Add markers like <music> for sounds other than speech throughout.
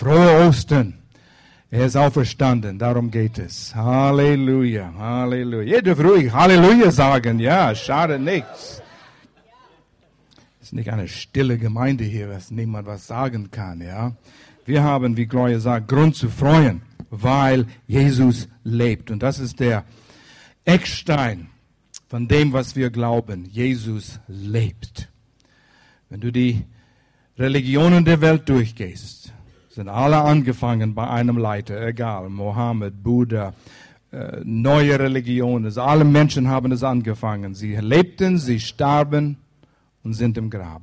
Frohe Ostern. Er ist auferstanden, darum geht es. Halleluja, Halleluja. Ihr dürft ruhig Halleluja sagen, ja, schade nichts. Es ist nicht eine stille Gemeinde hier, dass niemand was sagen kann, ja. Wir haben, wie Gloria sagt, Grund zu freuen, weil Jesus lebt. Und das ist der Eckstein von dem, was wir glauben. Jesus lebt. Wenn du die Religionen der Welt durchgehst, sind alle angefangen bei einem Leiter, egal, Mohammed, Buddha, äh, neue Religionen, alle Menschen haben es angefangen. Sie lebten, sie starben und sind im Grab.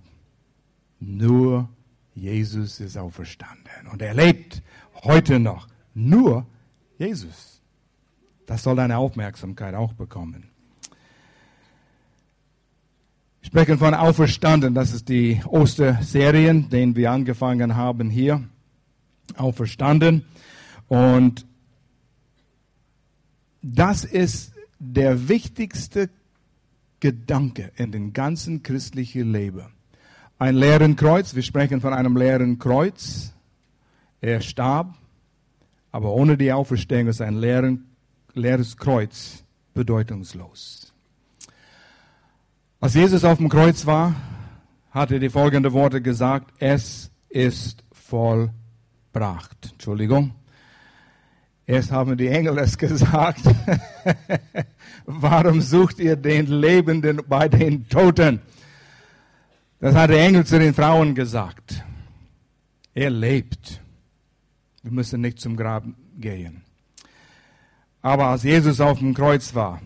Nur Jesus ist auferstanden und er lebt heute noch. Nur Jesus. Das soll deine Aufmerksamkeit auch bekommen. sprechen von Auferstanden. Das ist die Osterserien, den wir angefangen haben hier. Auferstanden. Und das ist der wichtigste Gedanke in den ganzen christlichen Leben. Ein leeren Kreuz, wir sprechen von einem leeren Kreuz. Er starb, aber ohne die Auferstehung ist ein leeren, leeres Kreuz bedeutungslos. Als Jesus auf dem Kreuz war, hat er die folgenden Worte gesagt, es ist vollbracht. Entschuldigung. Erst haben die Engel es gesagt. <laughs> Warum sucht ihr den Lebenden bei den Toten? Das hat der Engel zu den Frauen gesagt. Er lebt. Wir müssen nicht zum Grab gehen. Aber als Jesus auf dem Kreuz war,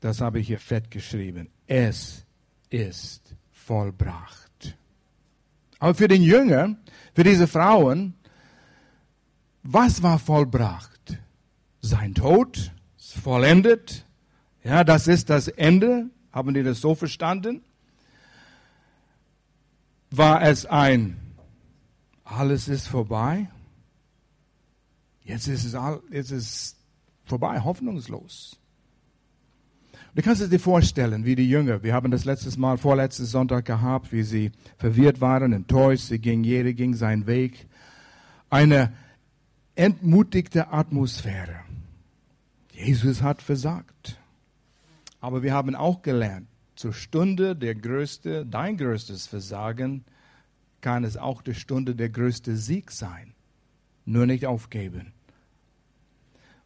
das habe ich hier fett geschrieben, es ist vollbracht. Aber für den Jünger, für diese Frauen, was war vollbracht? Sein Tod vollendet. Ja, das ist das Ende. Haben die das so verstanden? War es ein, alles ist vorbei? Jetzt ist es, all, jetzt ist vorbei, hoffnungslos. Du kannst es dir vorstellen, wie die Jünger, wir haben das letztes Mal, vorletztes Sonntag gehabt, wie sie verwirrt waren, enttäuscht, sie ging, jeder ging seinen Weg. Eine entmutigte Atmosphäre. Jesus hat versagt. Aber wir haben auch gelernt, zur Stunde der größte, dein größtes Versagen kann es auch die Stunde der größte Sieg sein. Nur nicht aufgeben.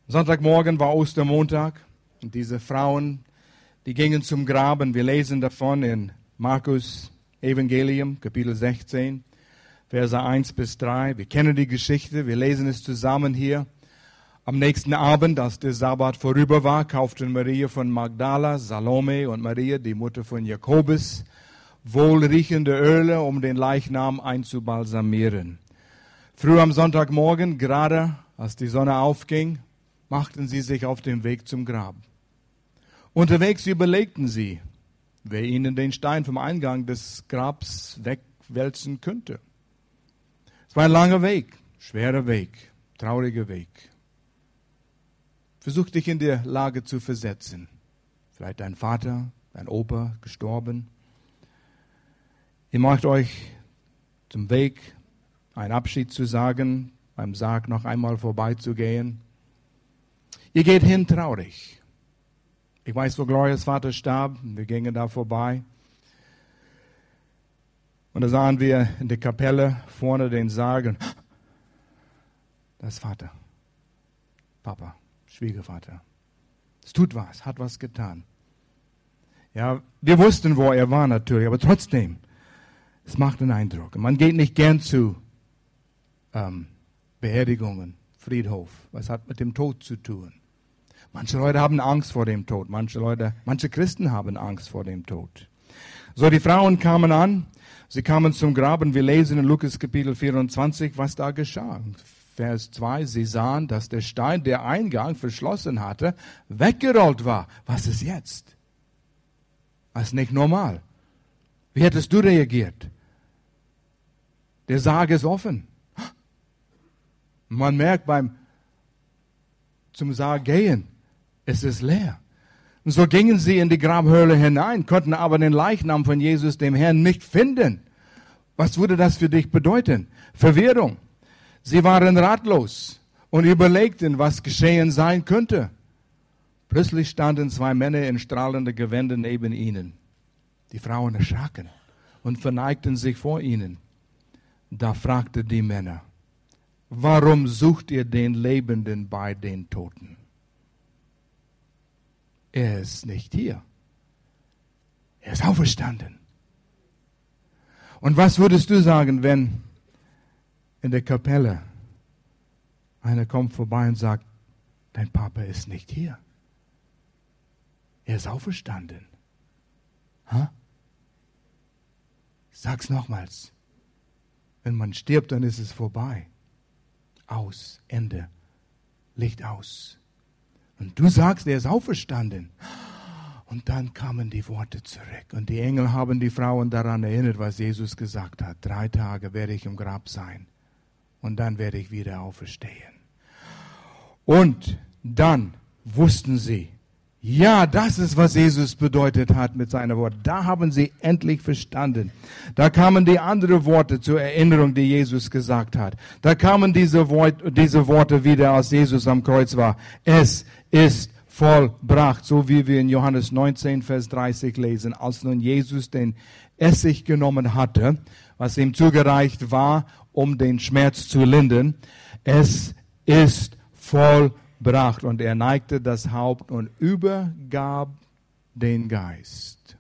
Sonntagmorgen war Ostermontag und diese Frauen die gingen zum Graben. Wir lesen davon in Markus Evangelium, Kapitel 16, Verse 1 bis 3. Wir kennen die Geschichte, wir lesen es zusammen hier. Am nächsten Abend, als der Sabbat vorüber war, kauften Maria von Magdala, Salome und Maria, die Mutter von Jakobus, wohlriechende Öle, um den Leichnam einzubalsamieren. Früh am Sonntagmorgen, gerade als die Sonne aufging, machten sie sich auf den Weg zum Grab. Unterwegs überlegten sie, wer ihnen den Stein vom Eingang des Grabs wegwälzen könnte. Es war ein langer Weg, schwerer Weg, trauriger Weg. Versuch dich in der Lage zu versetzen. Vielleicht dein Vater, dein Opa gestorben. Ihr macht euch zum Weg, einen Abschied zu sagen, beim Sarg noch einmal vorbeizugehen. Ihr geht hin traurig. Ich weiß, wo Glorias Vater starb. Wir gingen da vorbei. Und da sahen wir in der Kapelle vorne den Sarg. Und das ist Vater. Papa, Schwiegervater. Es tut was, hat was getan. Ja, wir wussten, wo er war natürlich, aber trotzdem, es macht einen Eindruck. Man geht nicht gern zu ähm, Beerdigungen, Friedhof. Was hat mit dem Tod zu tun? Manche Leute haben Angst vor dem Tod. Manche Leute, manche Christen haben Angst vor dem Tod. So, die Frauen kamen an. Sie kamen zum Graben. Wir lesen in Lukas Kapitel 24, was da geschah. Vers 2, sie sahen, dass der Stein, der Eingang verschlossen hatte, weggerollt war. Was ist jetzt? Das ist nicht normal. Wie hättest du reagiert? Der Sarg ist offen. Man merkt beim zum Sarg gehen, es ist leer. Und so gingen sie in die Grabhöhle hinein, konnten aber den Leichnam von Jesus, dem Herrn, nicht finden. Was würde das für dich bedeuten? Verwirrung. Sie waren ratlos und überlegten, was geschehen sein könnte. Plötzlich standen zwei Männer in strahlenden Gewändern neben ihnen. Die Frauen erschraken und verneigten sich vor ihnen. Da fragte die Männer, warum sucht ihr den Lebenden bei den Toten? Er ist nicht hier. Er ist auferstanden. Und was würdest du sagen, wenn in der Kapelle einer kommt vorbei und sagt, dein Papa ist nicht hier. Er ist auferstanden. Ha? Sag's nochmals. Wenn man stirbt, dann ist es vorbei. Aus, Ende. Licht aus. Und du sagst, er ist auferstanden. Und dann kamen die Worte zurück. Und die Engel haben die Frauen daran erinnert, was Jesus gesagt hat. Drei Tage werde ich im Grab sein und dann werde ich wieder auferstehen. Und dann wussten sie, ja, das ist, was Jesus bedeutet hat mit seinen Worten. Da haben sie endlich verstanden. Da kamen die anderen Worte zur Erinnerung, die Jesus gesagt hat. Da kamen diese, Worte, diese Worte wieder, als Jesus am Kreuz war. Es ist vollbracht, so wie wir in Johannes 19, Vers 30 lesen. Als nun Jesus den Essig genommen hatte, was ihm zugereicht war, um den Schmerz zu lindern. Es ist vollbracht. Und er neigte das Haupt und übergab den Geist.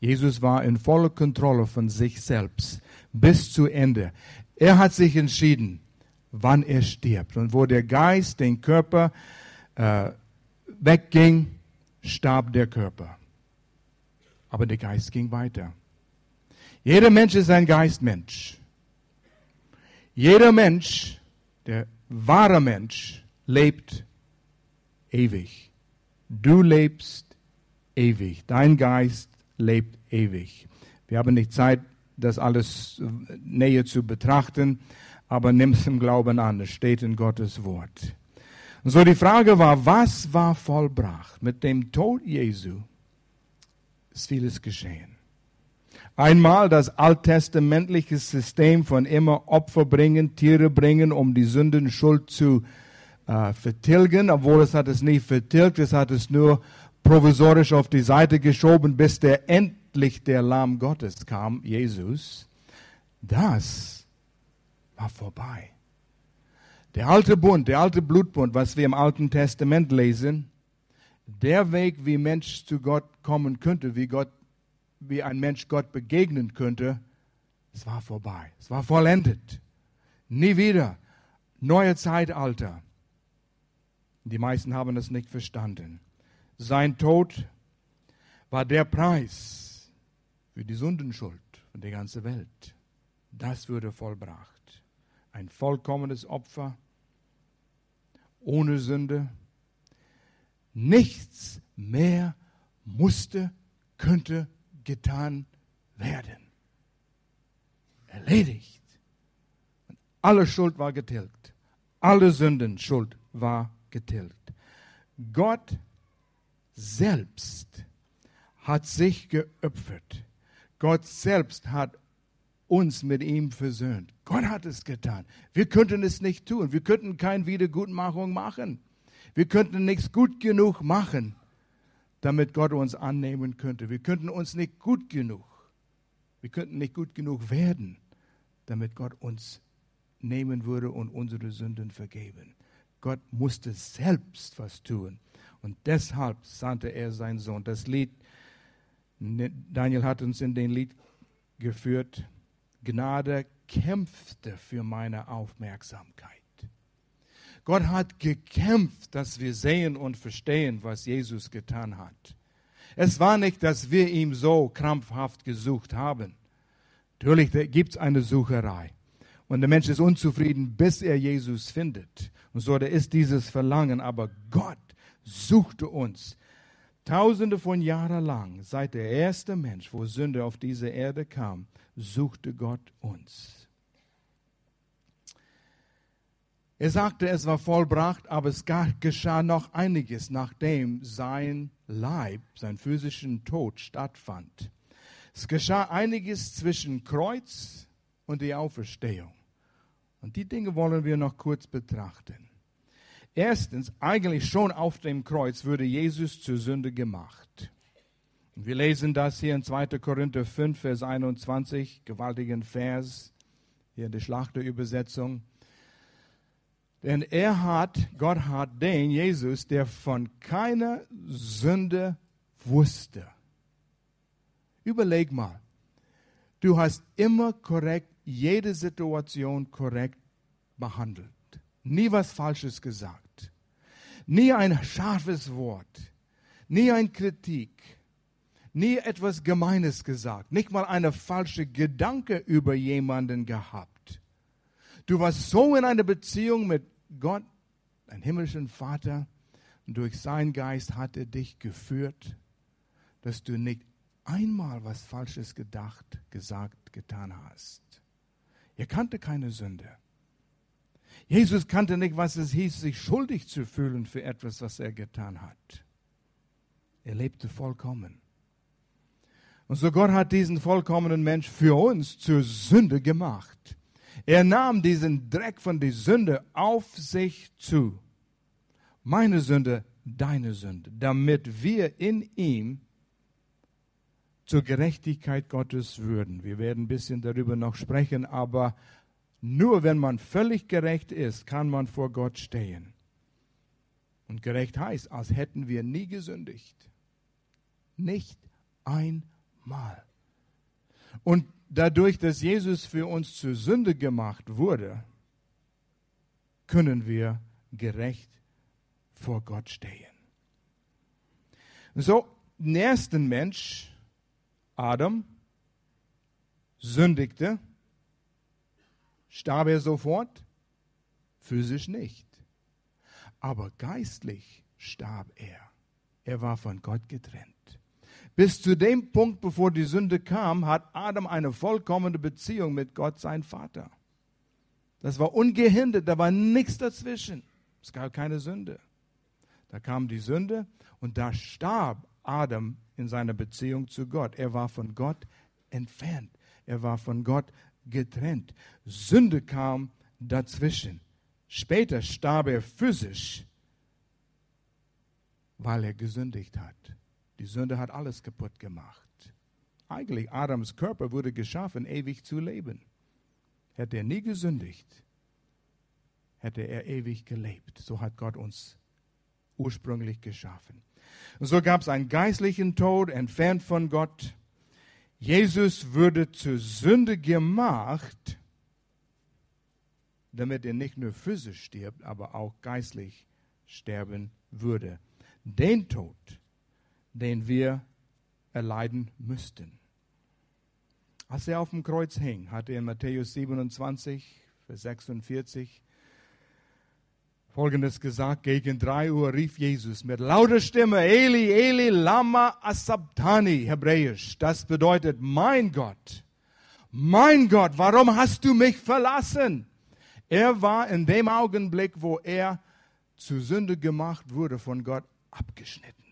Jesus war in voller Kontrolle von sich selbst bis zu Ende. Er hat sich entschieden, wann er stirbt. Und wo der Geist den Körper äh, wegging, starb der Körper. Aber der Geist ging weiter. Jeder Mensch ist ein Geistmensch. Jeder Mensch, der wahre Mensch, lebt ewig. Du lebst ewig. Dein Geist lebt ewig. Wir haben nicht Zeit, das alles näher zu betrachten, aber nimm es im Glauben an. Es steht in Gottes Wort. Und so die Frage war, was war vollbracht? Mit dem Tod Jesu ist vieles geschehen. Einmal das alttestamentliche System von immer Opfer bringen, Tiere bringen, um die Sündenschuld zu äh, vertilgen, obwohl es hat es nicht vertilgt, es hat es nur provisorisch auf die Seite geschoben, bis der endlich der Lamm Gottes kam, Jesus. Das war vorbei. Der alte Bund, der alte Blutbund, was wir im Alten Testament lesen, der Weg, wie Mensch zu Gott kommen könnte, wie Gott wie ein Mensch Gott begegnen könnte, es war vorbei. Es war vollendet. Nie wieder. Neue Zeitalter. Die meisten haben es nicht verstanden. Sein Tod war der Preis für die Sündenschuld von der ganzen Welt. Das wurde vollbracht. Ein vollkommenes Opfer, ohne Sünde. Nichts mehr musste, könnte getan werden. Erledigt. Und alle Schuld war getilgt. Alle Sündenschuld war getilgt. Gott selbst hat sich geopfert. Gott selbst hat uns mit ihm versöhnt. Gott hat es getan. Wir könnten es nicht tun. Wir könnten keine Wiedergutmachung machen. Wir könnten nichts gut genug machen damit Gott uns annehmen könnte. Wir könnten uns nicht gut genug, wir könnten nicht gut genug werden, damit Gott uns nehmen würde und unsere Sünden vergeben. Gott musste selbst was tun. Und deshalb sandte er seinen Sohn. Das Lied, Daniel hat uns in den Lied geführt, Gnade kämpfte für meine Aufmerksamkeit. Gott hat gekämpft, dass wir sehen und verstehen, was Jesus getan hat. Es war nicht, dass wir ihm so krampfhaft gesucht haben. Natürlich gibt es eine Sucherei. Und der Mensch ist unzufrieden, bis er Jesus findet. Und so, da ist dieses Verlangen. Aber Gott suchte uns. Tausende von Jahren lang, seit der erste Mensch, wo Sünde auf diese Erde kam, suchte Gott uns. Er sagte, es war vollbracht, aber es geschah noch einiges, nachdem sein Leib, sein physischen Tod stattfand. Es geschah einiges zwischen Kreuz und die Auferstehung. Und die Dinge wollen wir noch kurz betrachten. Erstens, eigentlich schon auf dem Kreuz wurde Jesus zur Sünde gemacht. Wir lesen das hier in 2. Korinther 5, Vers 21, gewaltigen Vers, hier in der Schlachterübersetzung. Denn er hat, Gott hat den Jesus, der von keiner Sünde wusste. Überleg mal. Du hast immer korrekt, jede Situation korrekt behandelt. Nie was Falsches gesagt. Nie ein scharfes Wort. Nie ein Kritik. Nie etwas Gemeines gesagt. Nicht mal eine falsche Gedanke über jemanden gehabt. Du warst so in einer Beziehung mit Gott, dein himmlischen Vater, und durch seinen Geist hat er dich geführt, dass du nicht einmal was Falsches gedacht, gesagt, getan hast. Er kannte keine Sünde. Jesus kannte nicht, was es hieß, sich schuldig zu fühlen für etwas, was er getan hat. Er lebte vollkommen. Und so Gott hat diesen vollkommenen Mensch für uns zur Sünde gemacht. Er nahm diesen Dreck von der Sünde auf sich zu. Meine Sünde, deine Sünde, damit wir in ihm zur Gerechtigkeit Gottes würden. Wir werden ein bisschen darüber noch sprechen, aber nur wenn man völlig gerecht ist, kann man vor Gott stehen. Und gerecht heißt, als hätten wir nie gesündigt. Nicht einmal. Und dadurch, dass Jesus für uns zur Sünde gemacht wurde, können wir gerecht vor Gott stehen. So, den ersten Mensch, Adam, sündigte, starb er sofort? Physisch nicht. Aber geistlich starb er. Er war von Gott getrennt. Bis zu dem Punkt, bevor die Sünde kam, hat Adam eine vollkommene Beziehung mit Gott, sein Vater. Das war ungehindert, da war nichts dazwischen. Es gab keine Sünde. Da kam die Sünde und da starb Adam in seiner Beziehung zu Gott. Er war von Gott entfernt. Er war von Gott getrennt. Sünde kam dazwischen. Später starb er physisch, weil er gesündigt hat. Die Sünde hat alles kaputt gemacht. Eigentlich, Adams Körper wurde geschaffen, ewig zu leben. Hätte er nie gesündigt, hätte er ewig gelebt. So hat Gott uns ursprünglich geschaffen. Und so gab es einen geistlichen Tod, entfernt von Gott. Jesus würde zur Sünde gemacht, damit er nicht nur physisch stirbt, aber auch geistlich sterben würde. Den Tod den wir erleiden müssten. Als er auf dem Kreuz hing, hat er in Matthäus 27, Vers 46 Folgendes gesagt, gegen drei Uhr rief Jesus mit lauter Stimme, Eli, Eli, lama asabtani, hebräisch. Das bedeutet, mein Gott, mein Gott, warum hast du mich verlassen? Er war in dem Augenblick, wo er zu Sünde gemacht wurde, von Gott abgeschnitten.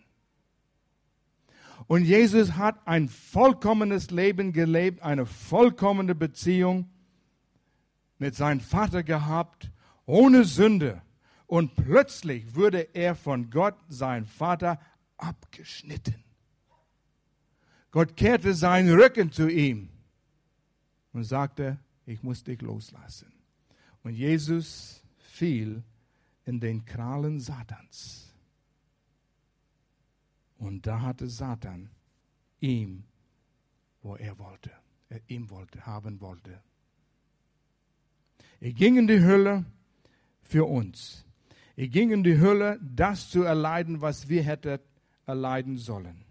Und Jesus hat ein vollkommenes Leben gelebt, eine vollkommene Beziehung mit seinem Vater gehabt, ohne Sünde. Und plötzlich wurde er von Gott, sein Vater, abgeschnitten. Gott kehrte seinen Rücken zu ihm und sagte, ich muss dich loslassen. Und Jesus fiel in den Krallen Satans. Und da hatte Satan ihm, wo er wollte, er ihm wollte, haben wollte. Er ging in die Hölle für uns. Er ging in die Hölle, das zu erleiden, was wir hätten erleiden sollen.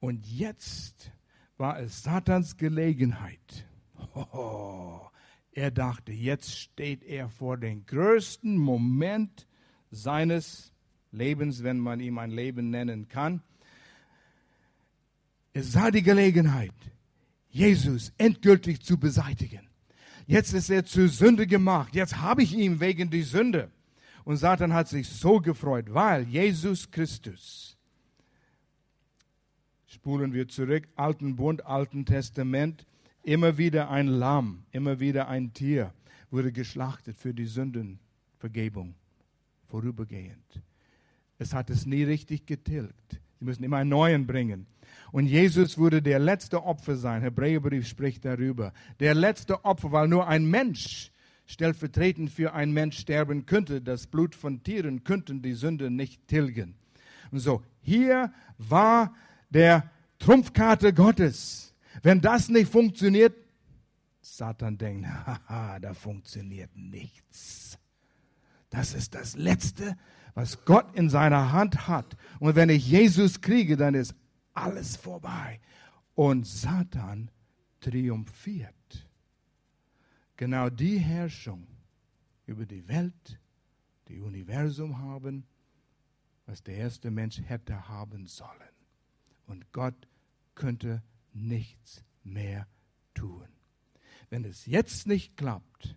Und jetzt war es Satans Gelegenheit. Oh, er dachte, jetzt steht er vor dem größten Moment seines Lebens, wenn man ihm ein Leben nennen kann. Es sah die Gelegenheit, Jesus endgültig zu beseitigen. Jetzt ist er zur Sünde gemacht. Jetzt habe ich ihn wegen der Sünde. Und Satan hat sich so gefreut, weil Jesus Christus, spulen wir zurück, Alten Bund, Alten Testament, immer wieder ein Lamm, immer wieder ein Tier, wurde geschlachtet für die Sündenvergebung, vorübergehend. Es hat es nie richtig getilgt. Sie müssen immer einen neuen bringen. Und Jesus würde der letzte Opfer sein. Hebräerbrief spricht darüber. Der letzte Opfer, weil nur ein Mensch stellvertretend für ein Mensch sterben könnte. Das Blut von Tieren könnten die Sünde nicht tilgen. Und so, hier war der Trumpfkarte Gottes. Wenn das nicht funktioniert, Satan denkt, <laughs> haha, da funktioniert nichts. Das ist das Letzte, was Gott in seiner Hand hat. Und wenn ich Jesus kriege, dann ist alles vorbei. Und Satan triumphiert. Genau die Herrschung über die Welt, die Universum haben, was der erste Mensch hätte haben sollen. Und Gott könnte nichts mehr tun. Wenn es jetzt nicht klappt,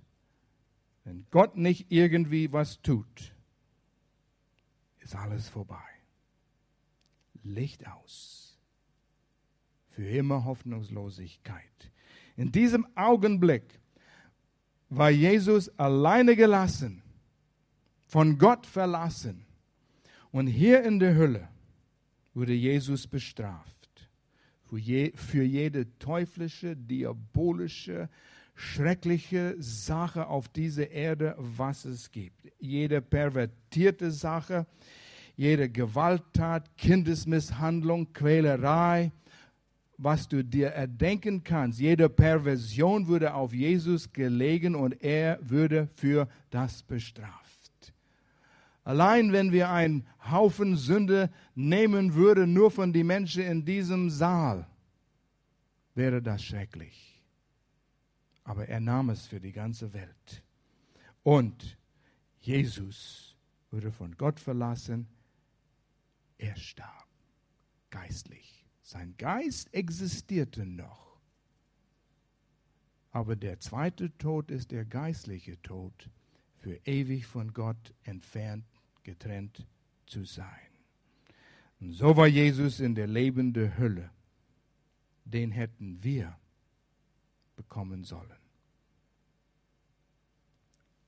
wenn Gott nicht irgendwie was tut, ist alles vorbei. Licht aus. Für immer Hoffnungslosigkeit. In diesem Augenblick war Jesus alleine gelassen, von Gott verlassen. Und hier in der Hölle wurde Jesus bestraft für, je, für jede teuflische, diabolische, schreckliche Sache auf dieser Erde, was es gibt. Jede pervertierte Sache, jede Gewalttat, Kindesmisshandlung, Quälerei, was du dir erdenken kannst. Jede Perversion würde auf Jesus gelegen und er würde für das bestraft. Allein wenn wir einen Haufen Sünde nehmen würden, nur von den Menschen in diesem Saal, wäre das schrecklich. Aber er nahm es für die ganze Welt. Und Jesus wurde von Gott verlassen. Er starb geistlich. Sein Geist existierte noch. Aber der zweite Tod ist der geistliche Tod, für ewig von Gott entfernt getrennt zu sein. Und so war Jesus in der lebenden Hölle. Den hätten wir bekommen sollen.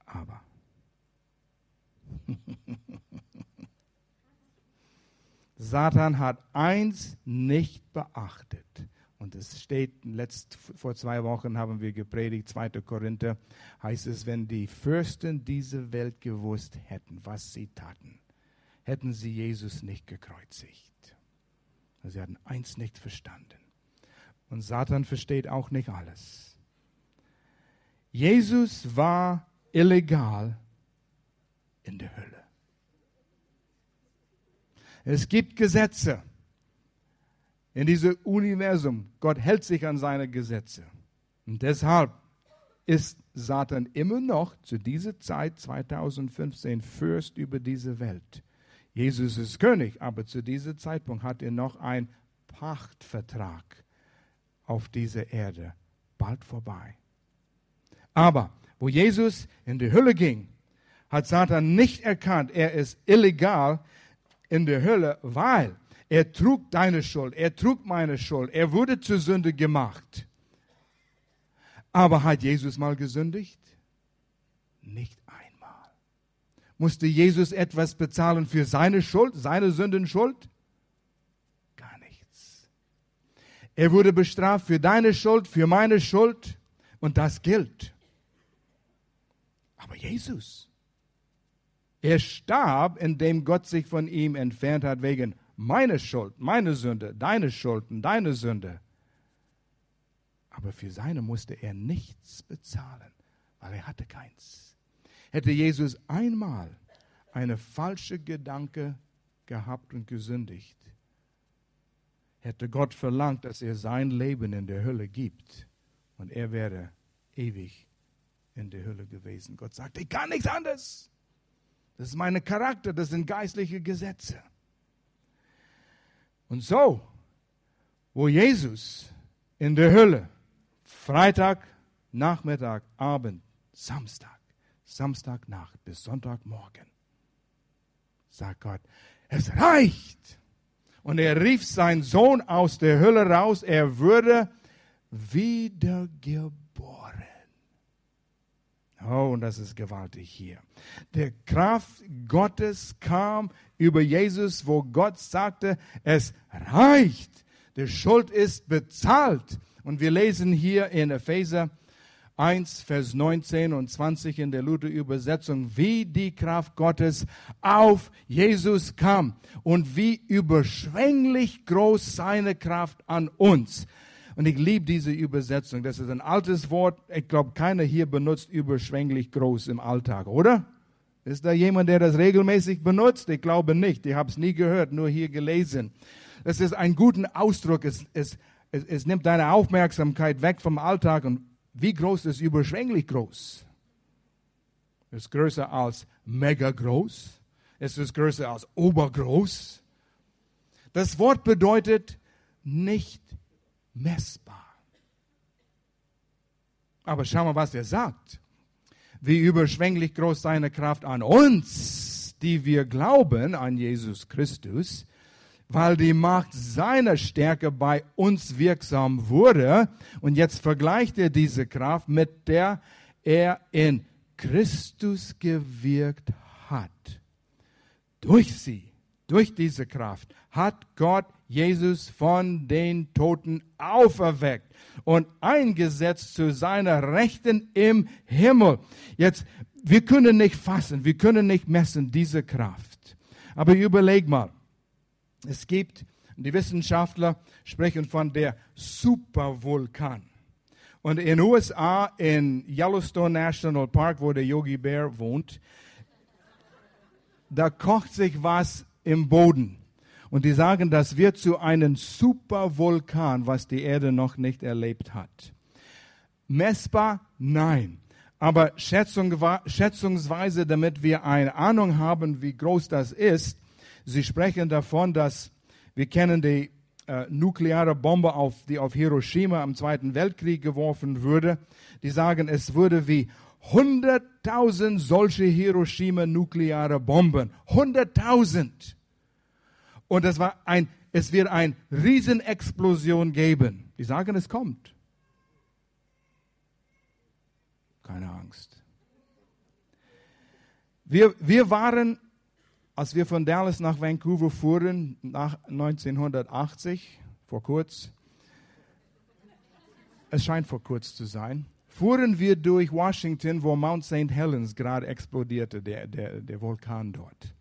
Aber <laughs> Satan hat eins nicht beachtet. Und es steht, letzt, vor zwei Wochen haben wir gepredigt, 2. Korinther, heißt es, wenn die Fürsten diese Welt gewusst hätten, was sie taten, hätten sie Jesus nicht gekreuzigt. Sie hatten eins nicht verstanden. Und Satan versteht auch nicht alles. Jesus war illegal in der Hölle. Es gibt Gesetze in diesem Universum. Gott hält sich an seine Gesetze. Und deshalb ist Satan immer noch zu dieser Zeit 2015 Fürst über diese Welt. Jesus ist König, aber zu diesem Zeitpunkt hat er noch einen Pachtvertrag auf dieser Erde. Bald vorbei. Aber wo Jesus in die Hölle ging, hat Satan nicht erkannt, er ist illegal in der Hölle, weil er trug deine Schuld, er trug meine Schuld, er wurde zur Sünde gemacht. Aber hat Jesus mal gesündigt? Nicht einmal. Musste Jesus etwas bezahlen für seine Schuld, seine Sündenschuld? Gar nichts. Er wurde bestraft für deine Schuld, für meine Schuld und das gilt. Aber Jesus, er starb, indem Gott sich von ihm entfernt hat wegen meine Schuld, meine Sünde, deine Schulden, deine Sünde. Aber für seine musste er nichts bezahlen, weil er hatte keins. Hätte Jesus einmal eine falsche Gedanke gehabt und gesündigt, hätte Gott verlangt, dass er sein Leben in der Hölle gibt und er wäre ewig in der Hölle gewesen. Gott sagt, ich kann nichts anderes. Das ist mein Charakter, das sind geistliche Gesetze. Und so, wo Jesus in der Hölle, Freitag, Nachmittag, Abend, Samstag, Samstagnacht bis Sonntagmorgen, sagt Gott, es reicht. Und er rief seinen Sohn aus der Hölle raus, er würde wiedergeboren. Oh, und das ist gewaltig hier. Der Kraft Gottes kam über Jesus, wo Gott sagte, es reicht. Die Schuld ist bezahlt. Und wir lesen hier in Epheser 1, Vers 19 und 20 in der Luther-Übersetzung, wie die Kraft Gottes auf Jesus kam und wie überschwänglich groß seine Kraft an uns. Und ich liebe diese Übersetzung. Das ist ein altes Wort. Ich glaube, keiner hier benutzt überschwänglich groß im Alltag, oder? Ist da jemand, der das regelmäßig benutzt? Ich glaube nicht. Ich habe es nie gehört, nur hier gelesen. Das ist ein guter Ausdruck. Es, es, es, es nimmt deine Aufmerksamkeit weg vom Alltag und wie groß ist überschwänglich groß? Es ist größer als mega groß. Es ist größer als obergroß. Das Wort bedeutet nicht messbar. Aber schau mal, was er sagt. Wie überschwänglich groß seine Kraft an uns, die wir glauben an Jesus Christus, weil die Macht seiner Stärke bei uns wirksam wurde. Und jetzt vergleicht er diese Kraft mit der er in Christus gewirkt hat. Durch sie, durch diese Kraft, hat Gott Jesus von den Toten auferweckt und eingesetzt zu seiner Rechten im Himmel. Jetzt, wir können nicht fassen, wir können nicht messen diese Kraft. Aber überleg mal, es gibt, die Wissenschaftler sprechen von der Supervulkan. Und in den USA, in Yellowstone National Park, wo der Yogi Bear wohnt, da kocht sich was im Boden. Und die sagen, das wird zu einem Supervulkan, was die Erde noch nicht erlebt hat. Messbar? Nein. Aber schätzungsweise, damit wir eine Ahnung haben, wie groß das ist, Sie sprechen davon, dass wir kennen die äh, nukleare Bombe, auf, die auf Hiroshima im Zweiten Weltkrieg geworfen wurde. Die sagen, es würde wie 100.000 solche Hiroshima-nukleare Bomben. 100.000. Und das war ein, es wird eine Riesenexplosion geben. Die sagen, es kommt. Keine Angst. Wir, wir waren als wir von Dallas nach Vancouver fuhren, nach 1980, vor kurz, es scheint vor kurz zu sein, fuhren wir durch Washington, wo Mount St. Helens gerade explodierte, der, der, der Vulkan dort.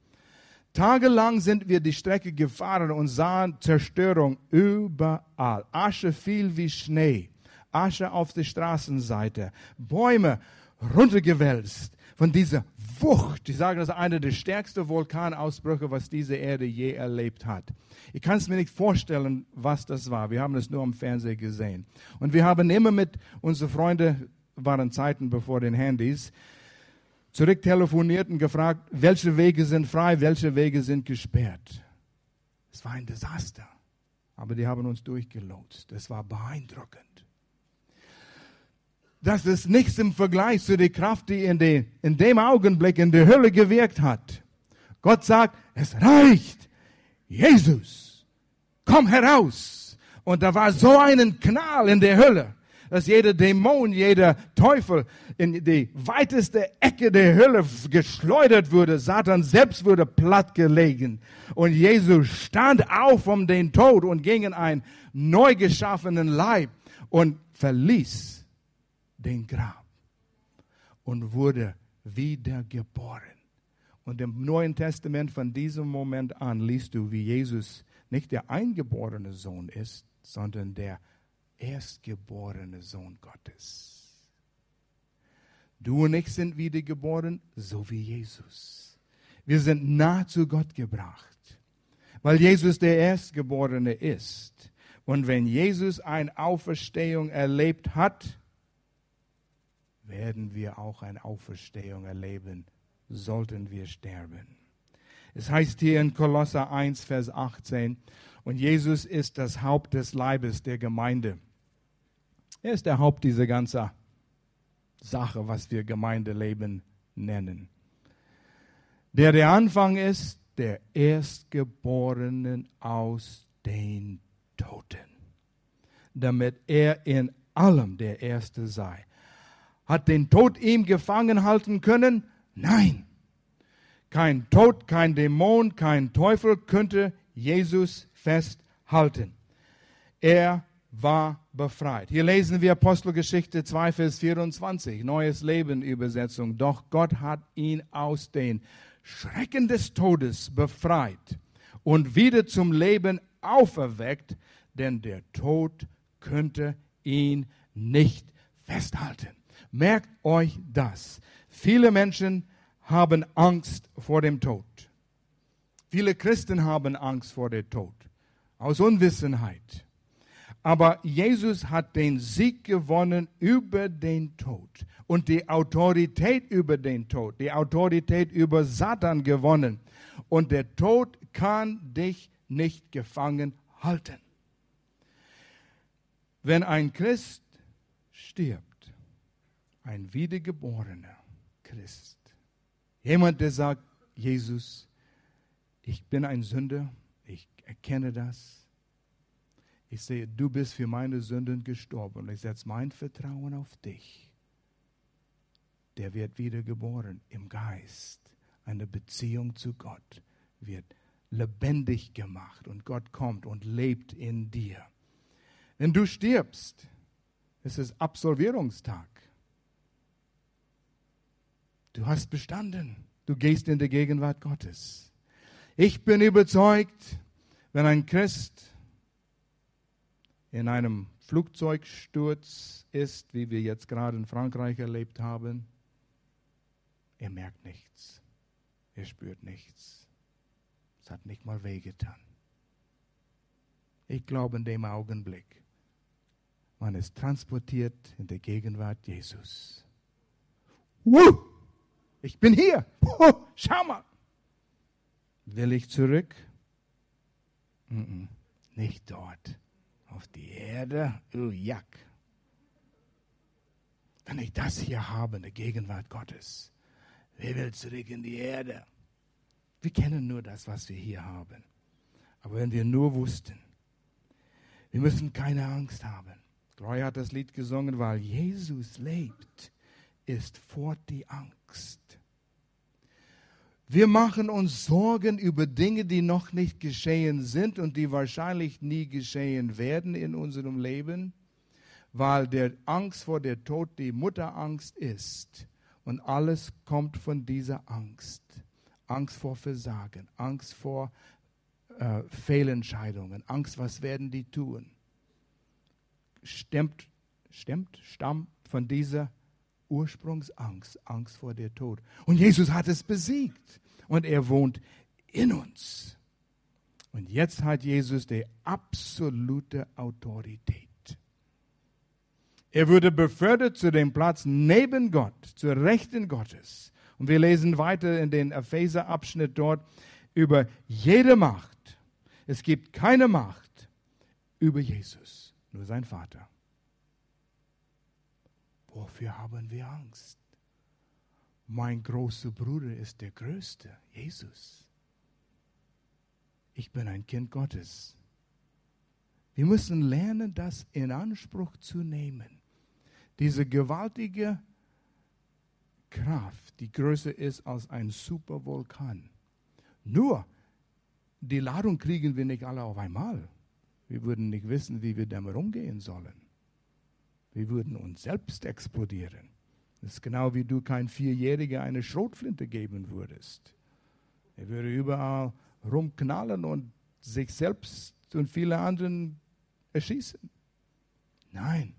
Tagelang sind wir die Strecke gefahren und sahen Zerstörung überall. Asche fiel wie Schnee. Asche auf der Straßenseite. Bäume runtergewälzt von dieser Wucht. Die sagen, das ist einer der stärksten Vulkanausbrüche, was diese Erde je erlebt hat. Ich kann es mir nicht vorstellen, was das war. Wir haben es nur am Fernsehen gesehen. Und wir haben immer mit unseren Freunden, waren Zeiten bevor den Handys, zurücktelefoniert und gefragt, welche Wege sind frei, welche Wege sind gesperrt. Es war ein Desaster. Aber die haben uns durchgelotst. Es war beeindruckend das ist nichts im Vergleich zu der Kraft, die in, die, in dem Augenblick in der Hölle gewirkt hat. Gott sagt, es reicht. Jesus, komm heraus. Und da war so ein Knall in der Hölle, dass jeder Dämon, jeder Teufel in die weiteste Ecke der Hölle geschleudert wurde. Satan selbst wurde plattgelegen. Und Jesus stand auf um den Tod und ging in einen neu geschaffenen Leib und verließ den Grab und wurde wiedergeboren. Und im Neuen Testament von diesem Moment an liest du, wie Jesus nicht der eingeborene Sohn ist, sondern der erstgeborene Sohn Gottes. Du und ich sind wiedergeboren, so wie Jesus. Wir sind nah zu Gott gebracht, weil Jesus der Erstgeborene ist. Und wenn Jesus eine Auferstehung erlebt hat, werden wir auch eine Auferstehung erleben, sollten wir sterben. Es heißt hier in Kolosser 1, Vers 18, und Jesus ist das Haupt des Leibes der Gemeinde. Er ist der Haupt dieser ganzen Sache, was wir Gemeindeleben nennen. Der der Anfang ist, der Erstgeborenen aus den Toten, damit er in allem der Erste sei Hat den Tod ihm gefangen halten können? Nein. Kein Tod, kein Dämon, kein Teufel könnte Jesus festhalten. Er war befreit. Hier lesen wir Apostelgeschichte 2, Vers 24, Neues Leben Übersetzung. Doch Gott hat ihn aus den Schrecken des Todes befreit und wieder zum Leben auferweckt, denn der Tod könnte ihn nicht festhalten. Merkt euch das. Viele Menschen haben Angst vor dem Tod. Viele Christen haben Angst vor dem Tod. Aus Unwissenheit. Aber Jesus hat den Sieg gewonnen über den Tod und die Autorität über den Tod, die Autorität über Satan gewonnen. Und der Tod kann dich nicht gefangen halten. Wenn ein Christ stirbt, ein wiedergeborener Christ, jemand, der sagt, Jesus, ich bin ein Sünder, ich erkenne das, ich sehe, du bist für meine Sünden gestorben und ich setze mein Vertrauen auf dich. Der wird wiedergeboren im Geist. Eine Beziehung zu Gott wird lebendig gemacht und Gott kommt und lebt in dir. Wenn du stirbst, es ist Absolvierungstag. Du hast bestanden. Du gehst in die Gegenwart Gottes. Ich bin überzeugt, wenn ein Christ in einem Flugzeugsturz ist, wie wir jetzt gerade in Frankreich erlebt haben, er merkt nichts. Er spürt nichts. Es hat nicht mal wehgetan. Ich glaube in dem Augenblick, man ist transportiert in der Gegenwart Jesus. Wuh! Ich bin hier. Wuh! Schau mal. Will ich zurück? Mm -mm. Nicht dort auf die Erde, Ujak. Wenn ich das hier habe, in der Gegenwart Gottes, wer will zurück in die Erde? Wir kennen nur das, was wir hier haben. Aber wenn wir nur wussten, wir müssen keine Angst haben. Gloria hat das Lied gesungen, weil Jesus lebt, ist fort die Angst. Wir machen uns Sorgen über Dinge, die noch nicht geschehen sind und die wahrscheinlich nie geschehen werden in unserem Leben, weil der Angst vor der Tod die Mutterangst ist. Und alles kommt von dieser Angst. Angst vor Versagen, Angst vor äh, Fehlentscheidungen, Angst, was werden die tun. Stemmt, stemmt, stammt von dieser Ursprungsangst, Angst vor der Tod. Und Jesus hat es besiegt und er wohnt in uns. Und jetzt hat Jesus die absolute Autorität. Er wurde befördert zu dem Platz neben Gott, zur Rechten Gottes. Und wir lesen weiter in den Epheser-Abschnitt dort über jede Macht. Es gibt keine Macht über Jesus, nur sein Vater. Wofür haben wir Angst? Mein großer Bruder ist der Größte, Jesus. Ich bin ein Kind Gottes. Wir müssen lernen, das in Anspruch zu nehmen. Diese gewaltige Kraft, die größer ist als ein Supervulkan. Nur, die Ladung kriegen wir nicht alle auf einmal. Wir würden nicht wissen, wie wir damit umgehen sollen. Wir würden uns selbst explodieren. Das ist genau wie du kein Vierjähriger eine Schrotflinte geben würdest. Er würde überall rumknallen und sich selbst und viele anderen erschießen. Nein.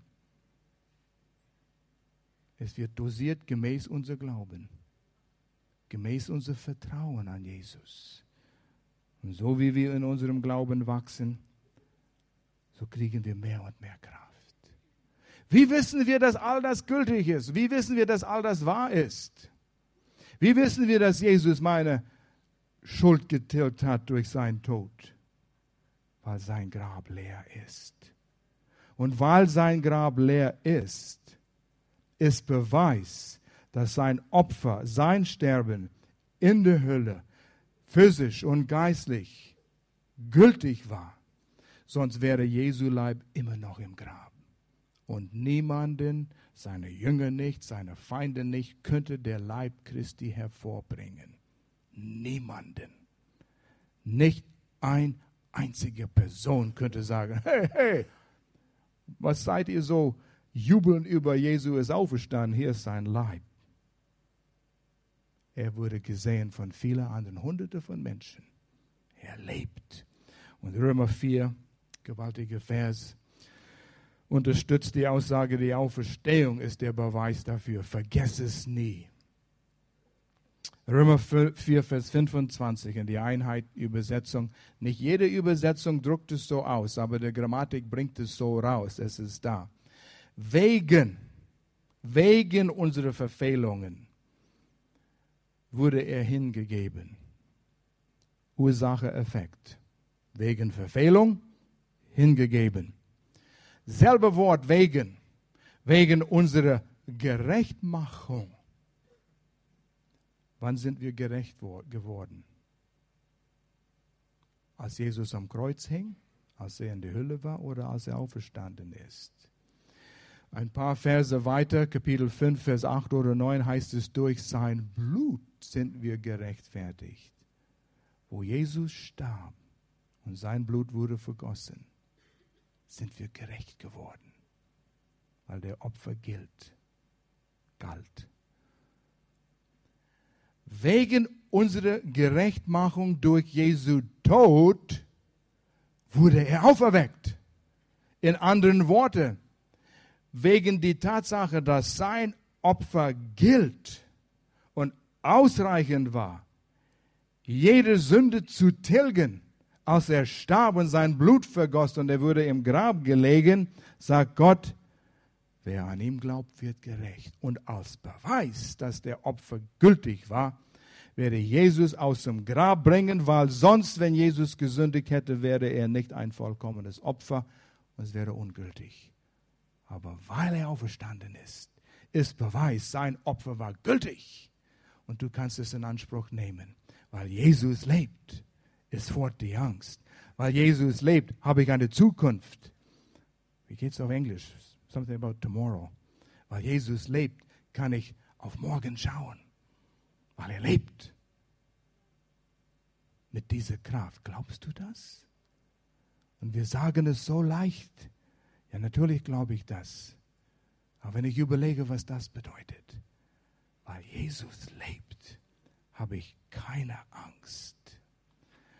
Es wird dosiert gemäß unser Glauben, gemäß unser Vertrauen an Jesus. Und so wie wir in unserem Glauben wachsen, so kriegen wir mehr und mehr Kraft. Wie wissen wir, dass all das gültig ist? Wie wissen wir, dass all das wahr ist? Wie wissen wir, dass Jesus meine Schuld getilgt hat durch seinen Tod? Weil sein Grab leer ist. Und weil sein Grab leer ist, ist Beweis, dass sein Opfer, sein Sterben in der Hölle physisch und geistlich gültig war. Sonst wäre Jesu Leib immer noch im Grab und niemanden seine Jünger nicht, seine Feinde nicht, könnte der Leib Christi hervorbringen. Niemanden. Nicht ein einzige Person könnte sagen, hey, hey, was seid ihr so jubelnd über Jesu ist auferstanden, hier ist sein Leib. Er wurde gesehen von vielen anderen, hunderte von Menschen. Er lebt. Und Römer 4, gewaltiger Vers, unterstützt die Aussage, die Auferstehung ist der Beweis dafür. Vergess es nie. Römer 4, Vers 25 in die Einheit-Übersetzung. Nicht jede Übersetzung druckt es so aus, aber die Grammatik bringt es so raus. Es ist da. Wegen, wegen unserer Verfehlungen wurde er hingegeben. Ursache, Effekt. Wegen Verfehlung hingegeben. Selbe Wort wegen. Wegen unserer Gerechtmachung. Wann sind wir gerecht geworden? Als Jesus am Kreuz hing, als er in der Hülle war oder als er auferstanden ist? Ein paar Verse weiter, Kapitel 5, Vers 8 oder 9 heißt es, durch sein Blut sind wir gerechtfertigt. Wo Jesus starb und sein Blut wurde vergossen, sind wir gerecht geworden, weil der Opfer gilt, galt. Wegen unserer Gerechtmachung durch Jesu Tod wurde er auferweckt. In anderen Worten, wegen der Tatsache, dass sein Opfer gilt und ausreichend war, jede Sünde zu tilgen, als er starb und sein Blut vergoss und er wurde im Grab gelegen, sagt Gott, wer an ihm glaubt, wird gerecht. Und als Beweis, dass der Opfer gültig war, werde Jesus aus dem Grab bringen, weil sonst, wenn Jesus gesündigt hätte, wäre er nicht ein vollkommenes Opfer und es wäre ungültig. Aber weil er auferstanden ist, ist Beweis, sein Opfer war gültig. Und du kannst es in Anspruch nehmen. Weil Jesus lebt, ist fort die Angst. Weil Jesus lebt, habe ich eine Zukunft. Wie geht es auf Englisch? Something about tomorrow. Weil Jesus lebt, kann ich auf morgen schauen. Weil er lebt. Mit dieser Kraft. Glaubst du das? Und wir sagen es so leicht. Ja, natürlich glaube ich das. Aber wenn ich überlege, was das bedeutet, weil Jesus lebt, habe ich keine Angst.